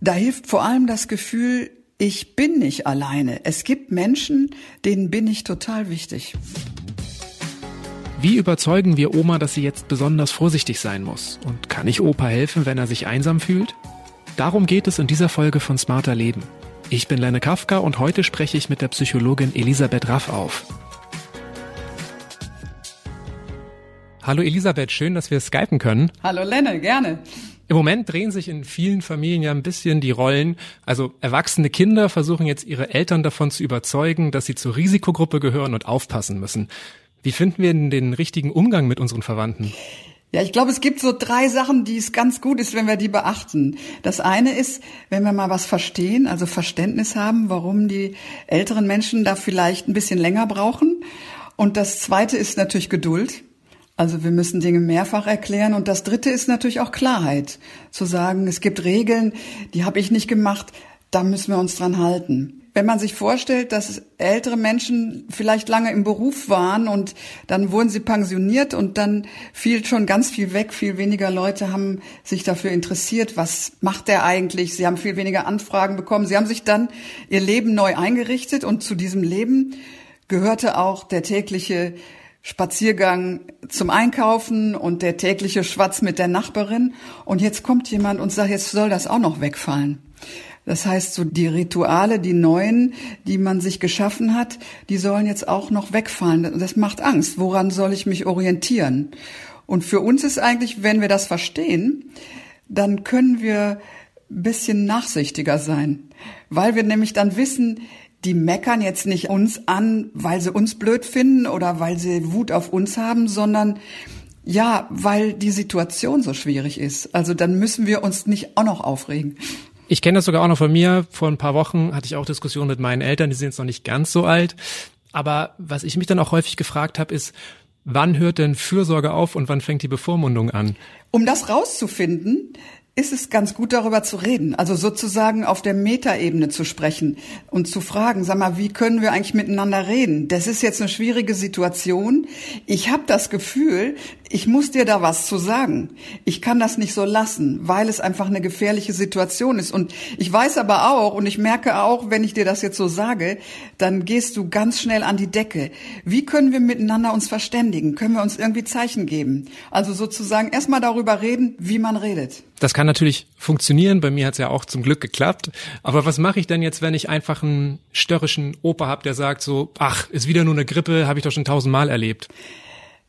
Da hilft vor allem das Gefühl, ich bin nicht alleine. Es gibt Menschen, denen bin ich total wichtig. Wie überzeugen wir Oma, dass sie jetzt besonders vorsichtig sein muss? Und kann ich Opa helfen, wenn er sich einsam fühlt? Darum geht es in dieser Folge von Smarter Leben. Ich bin Lenne Kafka und heute spreche ich mit der Psychologin Elisabeth Raff auf. Hallo Elisabeth, schön, dass wir skypen können. Hallo Lenne, gerne. Im Moment drehen sich in vielen Familien ja ein bisschen die Rollen. Also erwachsene Kinder versuchen jetzt ihre Eltern davon zu überzeugen, dass sie zur Risikogruppe gehören und aufpassen müssen. Wie finden wir denn den richtigen Umgang mit unseren Verwandten? Ja, ich glaube, es gibt so drei Sachen, die es ganz gut ist, wenn wir die beachten. Das eine ist, wenn wir mal was verstehen, also Verständnis haben, warum die älteren Menschen da vielleicht ein bisschen länger brauchen. Und das zweite ist natürlich Geduld. Also wir müssen Dinge mehrfach erklären. Und das Dritte ist natürlich auch Klarheit. Zu sagen, es gibt Regeln, die habe ich nicht gemacht, da müssen wir uns dran halten. Wenn man sich vorstellt, dass ältere Menschen vielleicht lange im Beruf waren und dann wurden sie pensioniert und dann fiel schon ganz viel weg, viel weniger Leute haben sich dafür interessiert, was macht der eigentlich? Sie haben viel weniger Anfragen bekommen. Sie haben sich dann ihr Leben neu eingerichtet und zu diesem Leben gehörte auch der tägliche Spaziergang zum Einkaufen und der tägliche Schwatz mit der Nachbarin. Und jetzt kommt jemand und sagt, jetzt soll das auch noch wegfallen. Das heißt, so die Rituale, die neuen, die man sich geschaffen hat, die sollen jetzt auch noch wegfallen. Das macht Angst. Woran soll ich mich orientieren? Und für uns ist eigentlich, wenn wir das verstehen, dann können wir ein bisschen nachsichtiger sein, weil wir nämlich dann wissen, die meckern jetzt nicht uns an, weil sie uns blöd finden oder weil sie Wut auf uns haben, sondern ja, weil die Situation so schwierig ist. Also dann müssen wir uns nicht auch noch aufregen. Ich kenne das sogar auch noch von mir. Vor ein paar Wochen hatte ich auch Diskussionen mit meinen Eltern, die sind jetzt noch nicht ganz so alt. Aber was ich mich dann auch häufig gefragt habe, ist, wann hört denn Fürsorge auf und wann fängt die Bevormundung an? Um das rauszufinden, ist es ganz gut darüber zu reden, also sozusagen auf der Metaebene zu sprechen und zu fragen, sag mal, wie können wir eigentlich miteinander reden? Das ist jetzt eine schwierige Situation. Ich habe das Gefühl, ich muss dir da was zu sagen. Ich kann das nicht so lassen, weil es einfach eine gefährliche Situation ist. Und ich weiß aber auch und ich merke auch, wenn ich dir das jetzt so sage, dann gehst du ganz schnell an die Decke. Wie können wir miteinander uns verständigen? Können wir uns irgendwie Zeichen geben? Also sozusagen erstmal darüber reden, wie man redet. Das kann natürlich funktionieren. Bei mir hat es ja auch zum Glück geklappt. Aber was mache ich denn jetzt, wenn ich einfach einen störrischen Opa habe, der sagt so, ach, ist wieder nur eine Grippe, habe ich doch schon tausendmal erlebt.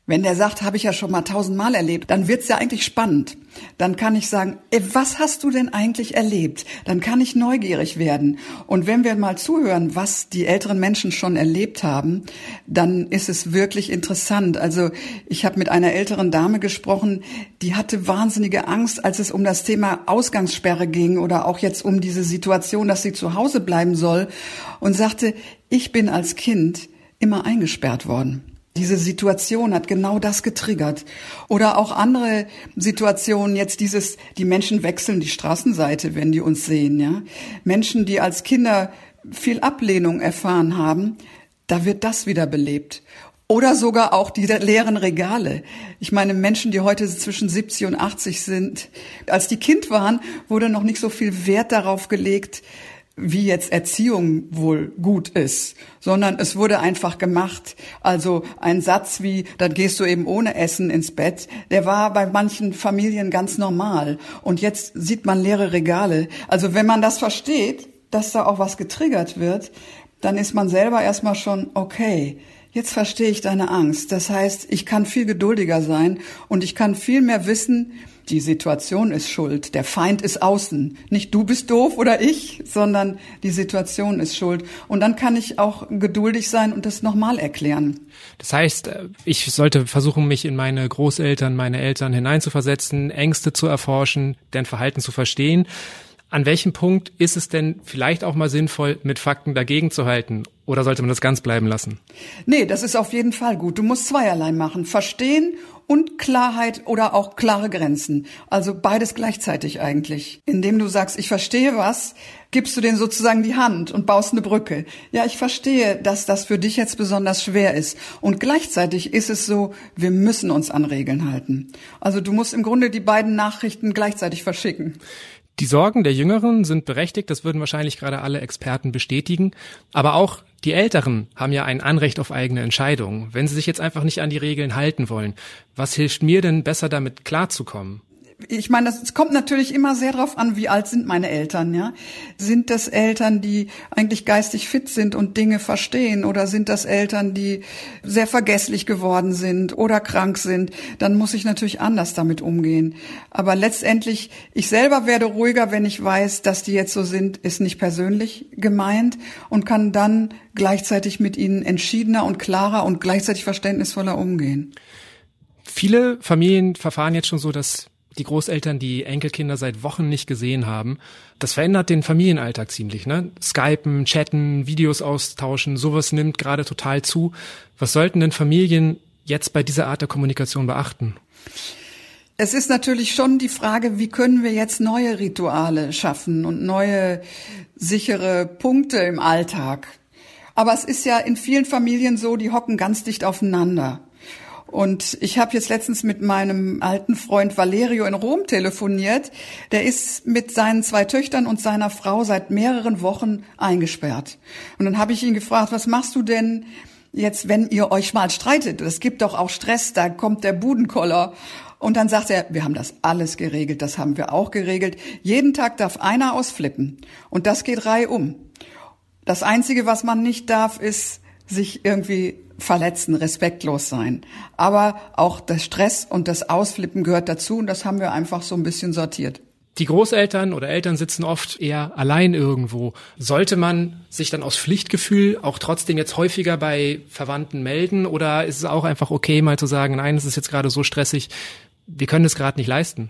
Wenn der sagt, habe ich ja schon mal tausendmal erlebt, dann wird's ja eigentlich spannend. Dann kann ich sagen, ey, was hast du denn eigentlich erlebt? Dann kann ich neugierig werden. Und wenn wir mal zuhören, was die älteren Menschen schon erlebt haben, dann ist es wirklich interessant. Also ich habe mit einer älteren Dame gesprochen, die hatte wahnsinnige Angst, als es um das Thema Ausgangssperre ging oder auch jetzt um diese Situation, dass sie zu Hause bleiben soll und sagte, ich bin als Kind immer eingesperrt worden. Diese Situation hat genau das getriggert. Oder auch andere Situationen, jetzt dieses, die Menschen wechseln die Straßenseite, wenn die uns sehen, ja. Menschen, die als Kinder viel Ablehnung erfahren haben, da wird das wieder belebt. Oder sogar auch die leeren Regale. Ich meine, Menschen, die heute zwischen 70 und 80 sind, als die Kind waren, wurde noch nicht so viel Wert darauf gelegt, wie jetzt Erziehung wohl gut ist, sondern es wurde einfach gemacht. Also ein Satz wie, dann gehst du eben ohne Essen ins Bett, der war bei manchen Familien ganz normal. Und jetzt sieht man leere Regale. Also wenn man das versteht, dass da auch was getriggert wird, dann ist man selber erstmal schon okay. Jetzt verstehe ich deine Angst. Das heißt, ich kann viel geduldiger sein und ich kann viel mehr wissen, die Situation ist schuld, der Feind ist außen. Nicht du bist doof oder ich, sondern die Situation ist schuld. Und dann kann ich auch geduldig sein und das nochmal erklären. Das heißt, äh, ich sollte versuchen, mich in meine Großeltern, meine Eltern hineinzuversetzen, Ängste zu erforschen, deren Verhalten zu verstehen. An welchem Punkt ist es denn vielleicht auch mal sinnvoll, mit Fakten dagegen zu halten? Oder sollte man das ganz bleiben lassen? Nee, das ist auf jeden Fall gut. Du musst zweierlei machen. Verstehen und Klarheit oder auch klare Grenzen. Also beides gleichzeitig eigentlich. Indem du sagst, ich verstehe was, gibst du denen sozusagen die Hand und baust eine Brücke. Ja, ich verstehe, dass das für dich jetzt besonders schwer ist. Und gleichzeitig ist es so, wir müssen uns an Regeln halten. Also du musst im Grunde die beiden Nachrichten gleichzeitig verschicken. Die Sorgen der Jüngeren sind berechtigt, das würden wahrscheinlich gerade alle Experten bestätigen. Aber auch die Älteren haben ja ein Anrecht auf eigene Entscheidungen. Wenn sie sich jetzt einfach nicht an die Regeln halten wollen, was hilft mir denn besser damit klarzukommen? Ich meine, es kommt natürlich immer sehr darauf an, wie alt sind meine Eltern, ja? Sind das Eltern, die eigentlich geistig fit sind und Dinge verstehen oder sind das Eltern, die sehr vergesslich geworden sind oder krank sind? Dann muss ich natürlich anders damit umgehen. Aber letztendlich, ich selber werde ruhiger, wenn ich weiß, dass die jetzt so sind, ist nicht persönlich gemeint und kann dann gleichzeitig mit ihnen entschiedener und klarer und gleichzeitig verständnisvoller umgehen. Viele Familien verfahren jetzt schon so, dass die Großeltern die Enkelkinder seit Wochen nicht gesehen haben. Das verändert den Familienalltag ziemlich, ne? Skypen, chatten, Videos austauschen, sowas nimmt gerade total zu. Was sollten denn Familien jetzt bei dieser Art der Kommunikation beachten? Es ist natürlich schon die Frage, wie können wir jetzt neue Rituale schaffen und neue sichere Punkte im Alltag. Aber es ist ja in vielen Familien so, die hocken ganz dicht aufeinander. Und ich habe jetzt letztens mit meinem alten Freund Valerio in Rom telefoniert. Der ist mit seinen zwei Töchtern und seiner Frau seit mehreren Wochen eingesperrt. Und dann habe ich ihn gefragt, was machst du denn jetzt, wenn ihr euch mal streitet? Es gibt doch auch Stress, da kommt der Budenkoller. Und dann sagt er, wir haben das alles geregelt, das haben wir auch geregelt. Jeden Tag darf einer ausflippen. Und das geht reihum. Das Einzige, was man nicht darf, ist sich irgendwie verletzen, respektlos sein. Aber auch der Stress und das Ausflippen gehört dazu und das haben wir einfach so ein bisschen sortiert. Die Großeltern oder Eltern sitzen oft eher allein irgendwo. Sollte man sich dann aus Pflichtgefühl auch trotzdem jetzt häufiger bei Verwandten melden oder ist es auch einfach okay, mal zu sagen, nein, es ist jetzt gerade so stressig, wir können es gerade nicht leisten?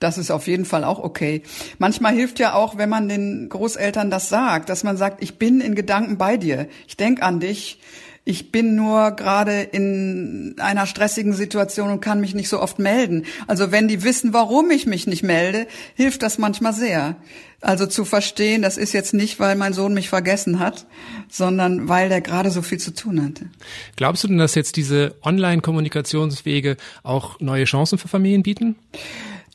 Das ist auf jeden Fall auch okay. Manchmal hilft ja auch, wenn man den Großeltern das sagt, dass man sagt, ich bin in Gedanken bei dir, ich denk an dich, ich bin nur gerade in einer stressigen Situation und kann mich nicht so oft melden. Also wenn die wissen, warum ich mich nicht melde, hilft das manchmal sehr. Also zu verstehen, das ist jetzt nicht, weil mein Sohn mich vergessen hat, sondern weil der gerade so viel zu tun hatte. Glaubst du denn, dass jetzt diese Online-Kommunikationswege auch neue Chancen für Familien bieten?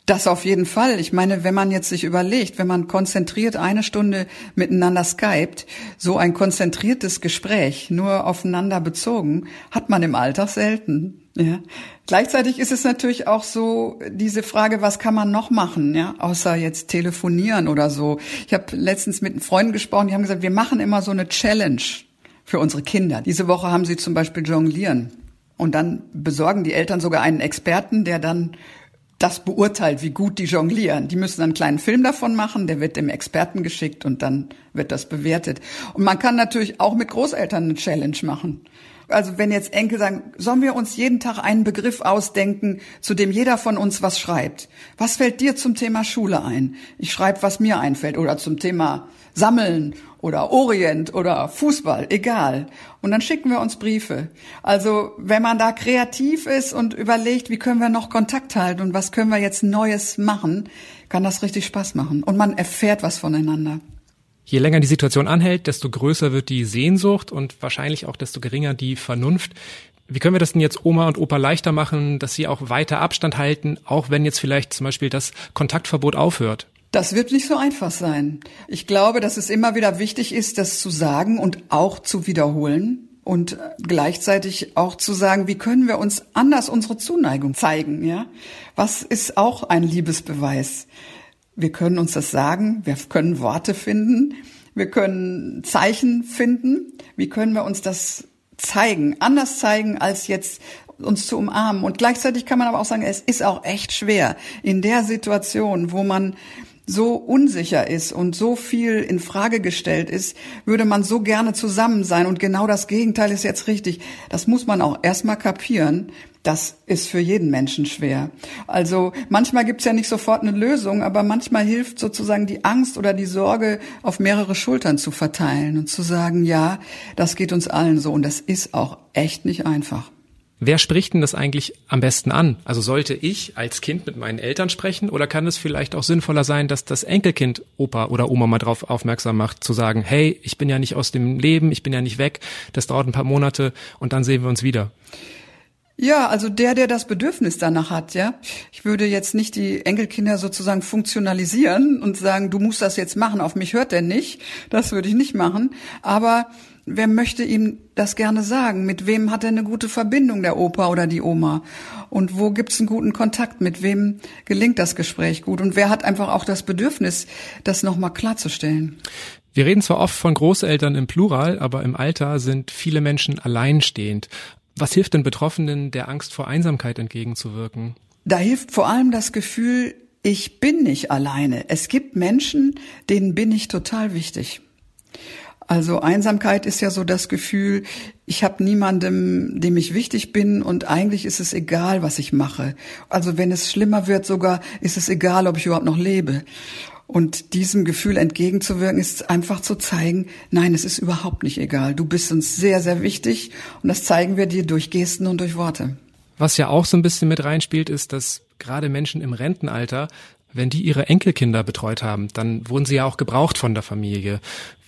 Das auf jeden Fall. Ich meine, wenn man jetzt sich überlegt, wenn man konzentriert eine Stunde miteinander skypt, so ein konzentriertes Gespräch nur aufeinander bezogen, hat man im Alltag selten. Ja. Gleichzeitig ist es natürlich auch so diese Frage, was kann man noch machen, ja, außer jetzt telefonieren oder so. Ich habe letztens mit Freunden gesprochen, die haben gesagt, wir machen immer so eine Challenge für unsere Kinder. Diese Woche haben sie zum Beispiel jonglieren. Und dann besorgen die Eltern sogar einen Experten, der dann das beurteilt, wie gut die jonglieren. Die müssen einen kleinen Film davon machen, der wird dem Experten geschickt und dann wird das bewertet. Und man kann natürlich auch mit Großeltern eine Challenge machen. Also wenn jetzt Enkel sagen, sollen wir uns jeden Tag einen Begriff ausdenken, zu dem jeder von uns was schreibt? Was fällt dir zum Thema Schule ein? Ich schreibe, was mir einfällt oder zum Thema Sammeln oder Orient oder Fußball, egal. Und dann schicken wir uns Briefe. Also wenn man da kreativ ist und überlegt, wie können wir noch Kontakt halten und was können wir jetzt Neues machen, kann das richtig Spaß machen. Und man erfährt was voneinander. Je länger die Situation anhält, desto größer wird die Sehnsucht und wahrscheinlich auch desto geringer die Vernunft. Wie können wir das denn jetzt Oma und Opa leichter machen, dass sie auch weiter Abstand halten, auch wenn jetzt vielleicht zum Beispiel das Kontaktverbot aufhört? Das wird nicht so einfach sein. Ich glaube, dass es immer wieder wichtig ist, das zu sagen und auch zu wiederholen und gleichzeitig auch zu sagen, wie können wir uns anders unsere Zuneigung zeigen, ja? Was ist auch ein Liebesbeweis? Wir können uns das sagen, wir können Worte finden, wir können Zeichen finden. Wie können wir uns das zeigen? Anders zeigen als jetzt uns zu umarmen. Und gleichzeitig kann man aber auch sagen, es ist auch echt schwer in der Situation, wo man so unsicher ist und so viel in Frage gestellt ist, würde man so gerne zusammen sein. Und genau das Gegenteil ist jetzt richtig. Das muss man auch erstmal kapieren. Das ist für jeden Menschen schwer. Also manchmal gibt's ja nicht sofort eine Lösung, aber manchmal hilft sozusagen die Angst oder die Sorge auf mehrere Schultern zu verteilen und zu sagen, ja, das geht uns allen so. Und das ist auch echt nicht einfach. Wer spricht denn das eigentlich am besten an? Also sollte ich als Kind mit meinen Eltern sprechen oder kann es vielleicht auch sinnvoller sein, dass das Enkelkind Opa oder Oma mal drauf aufmerksam macht, zu sagen, hey, ich bin ja nicht aus dem Leben, ich bin ja nicht weg, das dauert ein paar Monate und dann sehen wir uns wieder? Ja, also der, der das Bedürfnis danach hat, ja. Ich würde jetzt nicht die Enkelkinder sozusagen funktionalisieren und sagen, du musst das jetzt machen, auf mich hört der nicht. Das würde ich nicht machen. Aber wer möchte ihm das gerne sagen? Mit wem hat er eine gute Verbindung, der Opa oder die Oma? Und wo gibt's einen guten Kontakt? Mit wem gelingt das Gespräch gut? Und wer hat einfach auch das Bedürfnis, das nochmal klarzustellen? Wir reden zwar oft von Großeltern im Plural, aber im Alter sind viele Menschen alleinstehend. Was hilft den Betroffenen, der Angst vor Einsamkeit entgegenzuwirken? Da hilft vor allem das Gefühl, ich bin nicht alleine. Es gibt Menschen, denen bin ich total wichtig. Also Einsamkeit ist ja so das Gefühl, ich habe niemandem, dem ich wichtig bin und eigentlich ist es egal, was ich mache. Also wenn es schlimmer wird sogar, ist es egal, ob ich überhaupt noch lebe. Und diesem Gefühl entgegenzuwirken, ist einfach zu zeigen, nein, es ist überhaupt nicht egal. Du bist uns sehr, sehr wichtig und das zeigen wir dir durch Gesten und durch Worte. Was ja auch so ein bisschen mit reinspielt, ist, dass gerade Menschen im Rentenalter, wenn die ihre Enkelkinder betreut haben, dann wurden sie ja auch gebraucht von der Familie.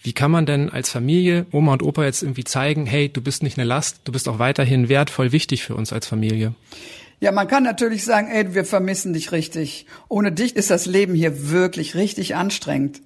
Wie kann man denn als Familie, Oma und Opa jetzt irgendwie zeigen, hey, du bist nicht eine Last, du bist auch weiterhin wertvoll wichtig für uns als Familie? Ja, man kann natürlich sagen, ey, wir vermissen dich richtig. Ohne dich ist das Leben hier wirklich richtig anstrengend.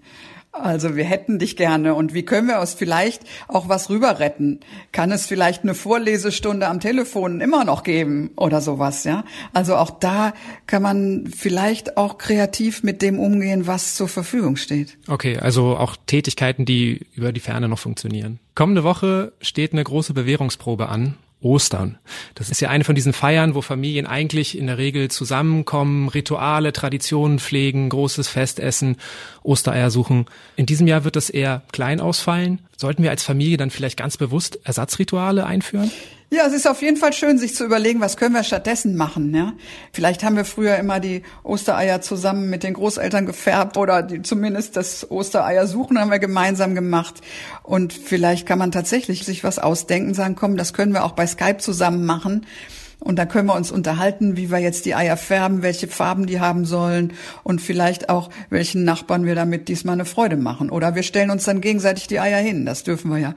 Also wir hätten dich gerne und wie können wir uns vielleicht auch was rüber retten? Kann es vielleicht eine Vorlesestunde am Telefon immer noch geben oder sowas, ja? Also auch da kann man vielleicht auch kreativ mit dem umgehen, was zur Verfügung steht. Okay, also auch Tätigkeiten, die über die Ferne noch funktionieren. Kommende Woche steht eine große Bewährungsprobe an Ostern. Das ist ja eine von diesen Feiern, wo Familien eigentlich in der Regel zusammenkommen, Rituale, Traditionen pflegen, großes Festessen, Ostereier suchen. In diesem Jahr wird das eher klein ausfallen. Sollten wir als Familie dann vielleicht ganz bewusst Ersatzrituale einführen? Ja, es ist auf jeden Fall schön, sich zu überlegen, was können wir stattdessen machen. Ja? Vielleicht haben wir früher immer die Ostereier zusammen mit den Großeltern gefärbt oder die, zumindest das Ostereier suchen haben wir gemeinsam gemacht. Und vielleicht kann man tatsächlich sich was ausdenken, sagen, komm, das können wir auch bei Skype zusammen machen. Und dann können wir uns unterhalten, wie wir jetzt die Eier färben, welche Farben die haben sollen und vielleicht auch, welchen Nachbarn wir damit diesmal eine Freude machen. Oder wir stellen uns dann gegenseitig die Eier hin. Das dürfen wir ja,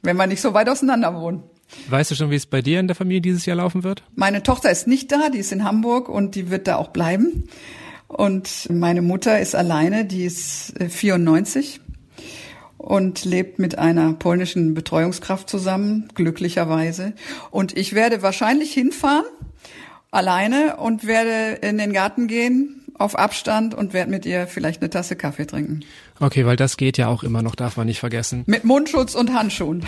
wenn wir nicht so weit auseinander wohnen. Weißt du schon, wie es bei dir in der Familie dieses Jahr laufen wird? Meine Tochter ist nicht da, die ist in Hamburg und die wird da auch bleiben. Und meine Mutter ist alleine, die ist 94 äh, und lebt mit einer polnischen Betreuungskraft zusammen, glücklicherweise. Und ich werde wahrscheinlich hinfahren, alleine und werde in den Garten gehen, auf Abstand und werde mit ihr vielleicht eine Tasse Kaffee trinken. Okay, weil das geht ja auch immer noch, darf man nicht vergessen. Mit Mundschutz und Handschuhen.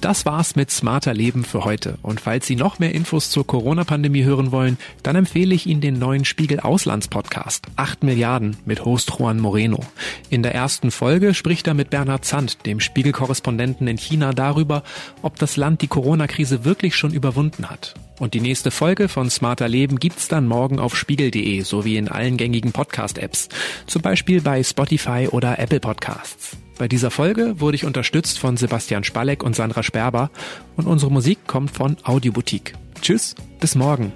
Das war's mit Smarter Leben für heute. Und falls Sie noch mehr Infos zur Corona-Pandemie hören wollen, dann empfehle ich Ihnen den neuen Spiegel Auslandspodcast 8 Milliarden mit Host Juan Moreno. In der ersten Folge spricht er mit Bernhard Zandt, dem Spiegel-Korrespondenten in China, darüber, ob das Land die Corona-Krise wirklich schon überwunden hat. Und die nächste Folge von Smarter Leben gibt's dann morgen auf spiegel.de sowie in allen gängigen Podcast-Apps. Zum Beispiel bei Spotify oder Apple Podcasts. Bei dieser Folge wurde ich unterstützt von Sebastian Spalleck und Sandra Sperber und unsere Musik kommt von Audioboutique. Tschüss, bis morgen.